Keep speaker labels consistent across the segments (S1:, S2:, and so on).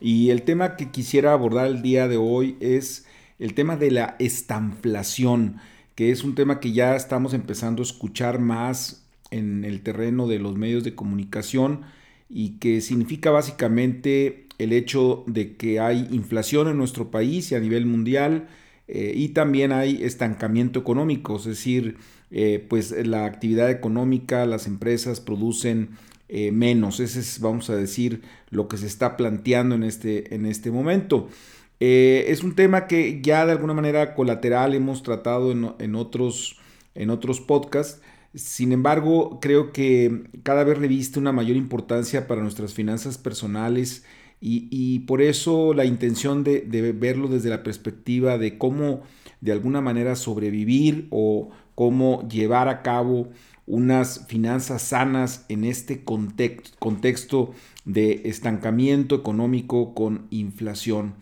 S1: y el tema que quisiera abordar el día de hoy es el tema de la estanflación, que es un tema que ya estamos empezando a escuchar más en el terreno de los medios de comunicación y que significa básicamente el hecho de que hay inflación en nuestro país y a nivel mundial eh, y también hay estancamiento económico, es decir, eh, pues la actividad económica, las empresas producen eh, menos. Ese es, vamos a decir, lo que se está planteando en este, en este momento. Eh, es un tema que ya de alguna manera colateral hemos tratado en, otros, en otros podcasts. Sin embargo, creo que cada vez reviste una mayor importancia para nuestras finanzas personales y, por eso la intención de, de, verlo desde la perspectiva de cómo de alguna manera sobrevivir o cómo llevar a cabo unas finanzas sanas en este contexto de estancamiento económico con inflación.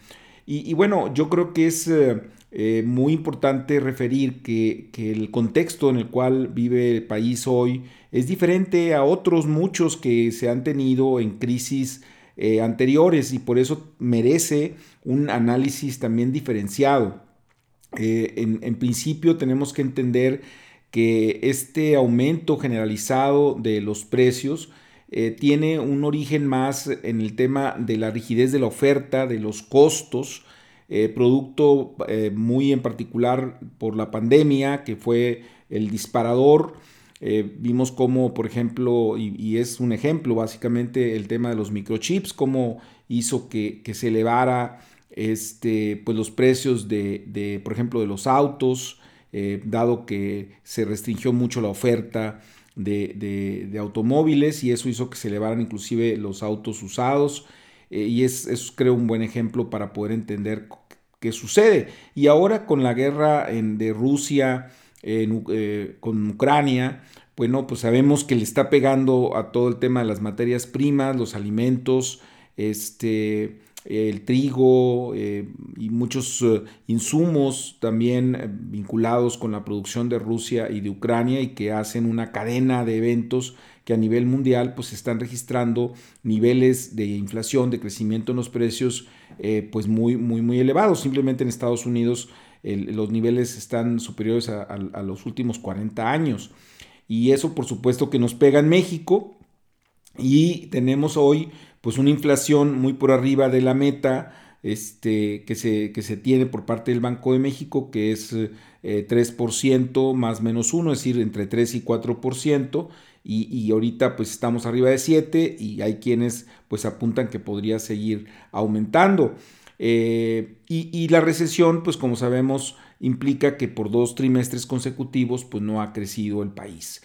S1: Y, bueno, yo creo que es eh, eh, muy importante referir que, el contexto en el cual vive el país hoy es diferente a otros muchos que se han tenido en crisis eh, anteriores y por eso merece un análisis también diferenciado. en, en principio tenemos que entender que este aumento generalizado de los precios eh, tiene un origen más en el tema de la rigidez de la oferta, de los costos, eh, producto eh, muy en particular por la pandemia, que fue el disparador. vimos cómo, por ejemplo, y, es un ejemplo básicamente el tema de los microchips, cómo hizo que, se elevara este, pues los precios de, de, por ejemplo, de los autos, eh, dado que se restringió mucho la oferta de, automóviles y eso hizo que se elevaran inclusive los autos usados eh, y es, es, creo un buen ejemplo para poder entender qué sucede. Y ahora con la guerra en, de Rusia eh, con Ucrania, bueno, pues sabemos que le está pegando a todo el tema de las materias primas, los alimentos, este, el trigo eh, y muchos eh, insumos también eh, vinculados con la producción de Rusia y de Ucrania y que hacen una cadena de eventos que a nivel mundial pues están registrando niveles de inflación, de crecimiento en los precios pues muy, muy, muy elevados. Simplemente en Estados Unidos los niveles están superiores a los últimos 40 años. Y eso por supuesto que nos pega en México y tenemos hoy pues una inflación muy por arriba de la meta este, que, se, que se tiene por parte del Banco de México, que es 3% eh, más menos 1, es decir, entre 3 y 4%, y, y, ahorita pues estamos arriba de 7 y hay quienes pues apuntan que podría seguir aumentando. Eh, y, y, la recesión, pues como sabemos, implica que por dos trimestres consecutivos pues no ha crecido el país.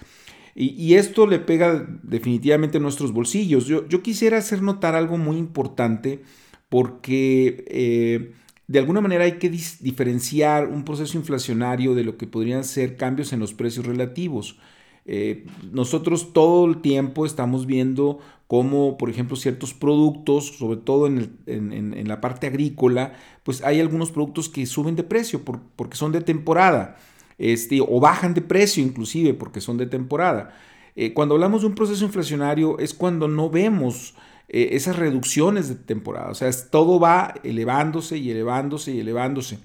S1: Y, esto le pega definitivamente a nuestros bolsillos. Yo, quisiera hacer notar algo muy importante porque eh, de alguna manera hay que diferenciar un proceso inflacionario de lo que podrían ser cambios en los precios relativos. Eh, nosotros todo el tiempo estamos viendo cómo, por ejemplo, ciertos productos, sobre todo en, la parte agrícola, pues hay algunos productos que suben de precio porque son de temporada este, o bajan de precio inclusive porque son de temporada. Eh, cuando hablamos de un proceso inflacionario es cuando no vemos eh, esas reducciones de temporada, o sea, todo va elevándose y elevándose y elevándose.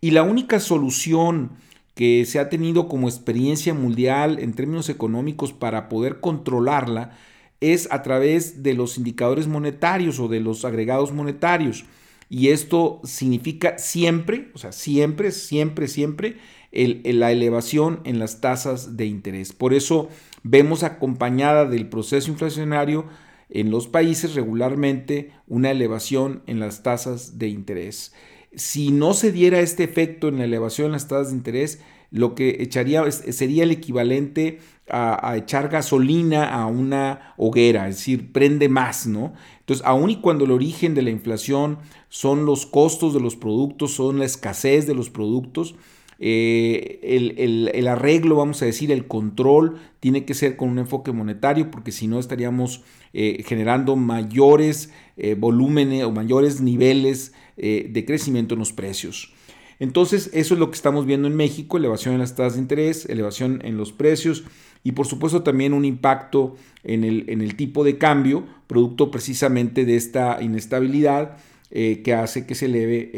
S1: Y la única solución que se ha tenido como experiencia mundial en términos económicos para poder controlarla es a través de los indicadores monetarios o de los agregados monetarios. Y esto significa siempre, o sea, siempre, siempre, siempre la elevación en las tasas de interés. Por eso vemos acompañada del proceso inflacionario en los países regularmente una elevación en las tasas de interés. Si no se diera este efecto en la elevación en las tasas de interés, lo que echaría sería el equivalente a, echar gasolina a una hoguera, es decir, prende más, ¿no? Entonces, aun y cuando el origen de la inflación son los costos de los productos, son la escasez de los productos, eh, el, arreglo, vamos a decir, el control tiene que ser con un enfoque monetario porque si no estaríamos eh, generando mayores eh, volúmenes o mayores niveles de crecimiento en los precios. Entonces, eso es lo que estamos viendo en México, elevación en las tasas de interés, elevación en los precios y por supuesto también un impacto en el, en el tipo de cambio, producto precisamente de esta inestabilidad eh, que hace que se eleve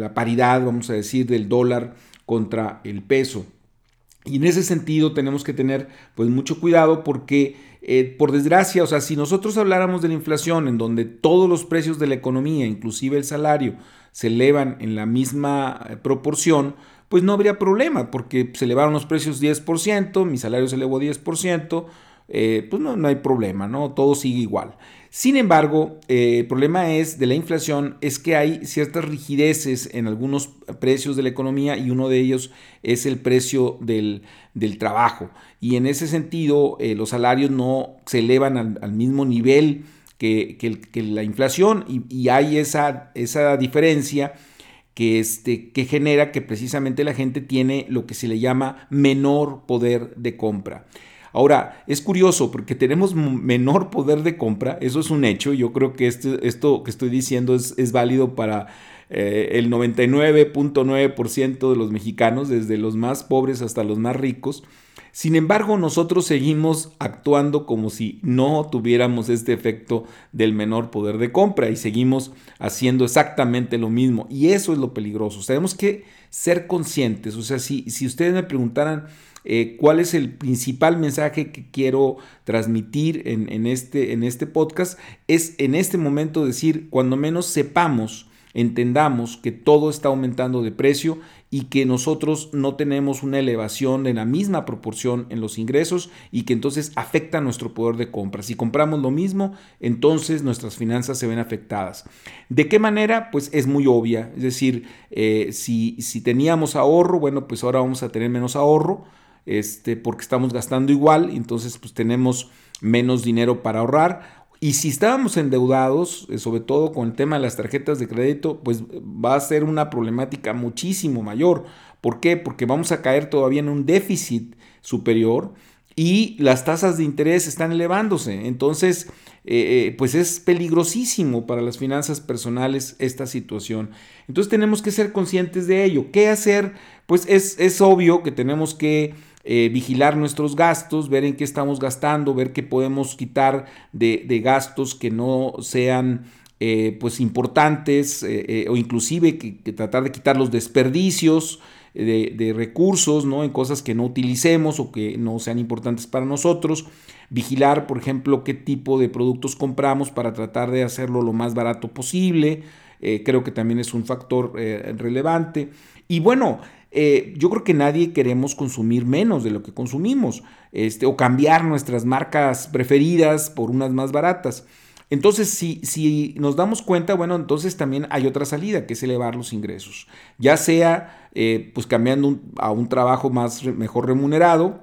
S1: la paridad, vamos a decir, del dólar contra el peso. Y en ese sentido tenemos que tener pues mucho cuidado porque eh, por desgracia, o sea, si nosotros habláramos de la inflación en donde todos los precios de la economía, inclusive el salario, se elevan en la misma eh, proporción, pues no habría problema porque se elevaron los precios 10%, mi salario se elevó 10%, eh, pues no, no, hay problema, ¿no? Todo sigue igual. Sin embargo, eh, el problema es de la inflación es que hay ciertas rigideces en algunos precios de la economía y uno de ellos es el precio del, trabajo. Y en ese sentido, eh, los salarios no se elevan al, mismo nivel que, la inflación y, hay esa, esa diferencia que, este, que genera que precisamente la gente tiene lo que se le llama menor poder de compra. Ahora, es curioso porque tenemos menor poder de compra, eso es un hecho, yo creo que este, esto que estoy diciendo es, válido para eh, el 99.9% de los mexicanos, desde los más pobres hasta los más ricos. Sin embargo, nosotros seguimos actuando como si no tuviéramos este efecto del menor poder de compra y seguimos haciendo exactamente lo mismo. Y eso es lo peligroso. Tenemos que ser conscientes. O sea, si, si ustedes me preguntaran eh, cuál es el principal mensaje que quiero transmitir en, este, en este podcast, es en este momento decir, cuando menos sepamos, entendamos que todo está aumentando de precio y que nosotros no tenemos una elevación en la misma proporción en los ingresos y que entonces afecta nuestro poder de compra. Si compramos lo mismo, entonces nuestras finanzas se ven afectadas. ¿De qué manera? Pues es muy obvia. Es decir, eh, si, si teníamos ahorro, bueno, pues ahora vamos a tener menos ahorro. Este, porque estamos gastando igual, entonces pues tenemos menos dinero para ahorrar y si estábamos endeudados, eh, sobre todo con el tema de las tarjetas de crédito, pues va a ser una problemática muchísimo mayor. ¿Por qué? Porque vamos a caer todavía en un déficit superior y las tasas de interés están elevándose. Entonces, eh, eh, pues es peligrosísimo para las finanzas personales esta situación. Entonces tenemos que ser conscientes de ello. ¿Qué hacer? Pues es, es obvio que tenemos que eh, vigilar nuestros gastos, ver en qué estamos gastando, ver qué podemos quitar de, gastos que no sean eh, pues importantes eh, o inclusive que, tratar de quitar los desperdicios de, recursos ¿no? en cosas que no utilicemos o que no sean importantes para nosotros. Vigilar, por ejemplo, qué tipo de productos compramos para tratar de hacerlo lo más barato posible. creo que también es un factor relevante. Y bueno, eh, yo creo que nadie queremos consumir menos de lo que consumimos este, o cambiar nuestras marcas preferidas por unas más baratas. Entonces, si, si, nos damos cuenta, bueno, entonces también hay otra salida, que es elevar los ingresos. Ya sea eh, pues cambiando a un trabajo más mejor remunerado,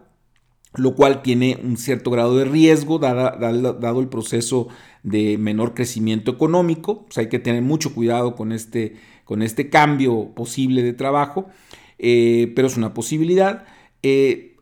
S1: lo cual tiene un cierto grado de riesgo dado el proceso de menor crecimiento económico. hay que tener mucho cuidado con este, con este cambio posible de trabajo. Eh, pero es una posibilidad. Eh,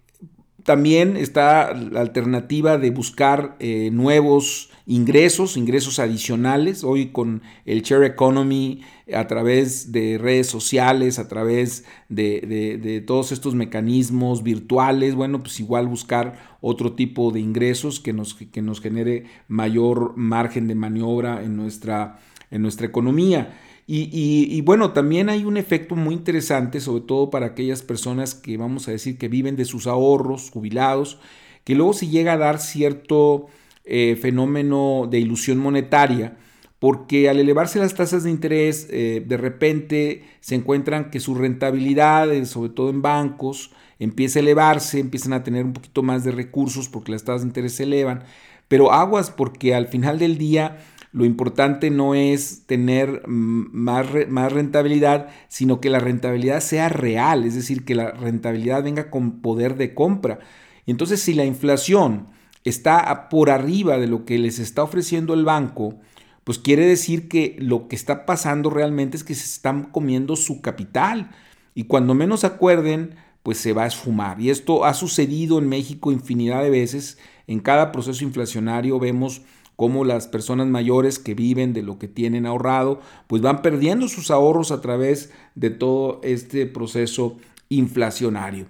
S1: también está la alternativa de buscar eh, nuevos ingresos, ingresos adicionales. Hoy con el Share Economy, a través de redes sociales, a través de, todos estos mecanismos virtuales, bueno, pues igual buscar otro tipo de ingresos que nos, que nos genere mayor margen de maniobra en nuestra, en nuestra economía. Y, bueno, también hay un efecto muy interesante, sobre todo para aquellas personas que vamos a decir que viven de sus ahorros, jubilados, que luego se llega a dar cierto eh, fenómeno de ilusión monetaria, porque al elevarse las tasas de interés, eh, de repente se encuentran que su rentabilidad, sobre todo en bancos, empieza a elevarse, empiezan a tener un poquito más de recursos porque las tasas de interés se elevan, pero aguas porque al final del día lo importante no es tener más, más rentabilidad, sino que la rentabilidad sea real, es decir, que la rentabilidad venga con poder de compra. Entonces, si la inflación está por arriba de lo que les está ofreciendo el banco, pues quiere decir que lo que está pasando realmente es que se están comiendo su capital y cuando menos acuerden, pues se va a esfumar. Y esto ha sucedido en México infinidad de veces. En cada proceso inflacionario vemos cómo las personas mayores que viven de lo que tienen ahorrado, pues van perdiendo sus ahorros a través de todo este proceso inflacionario.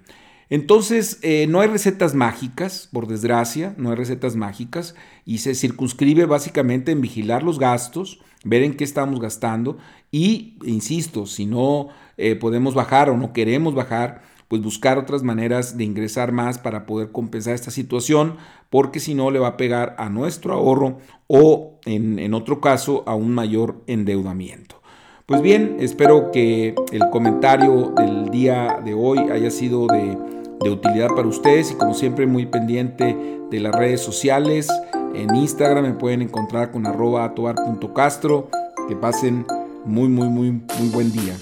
S1: Entonces, eh, no hay recetas mágicas, por desgracia, no hay recetas mágicas y se circunscribe básicamente en vigilar los gastos, ver en qué estamos gastando y, insisto, si no eh, podemos bajar o no queremos bajar, pues buscar otras maneras de ingresar más para poder compensar esta situación, porque si no le va a pegar a nuestro ahorro o en, en otro caso a un mayor endeudamiento. Pues bien, espero que el comentario del día de hoy haya sido de de utilidad para ustedes y como siempre muy pendiente de las redes sociales. En Instagram me pueden encontrar con arroba atobar.castro. Que pasen muy, muy, muy, muy buen día.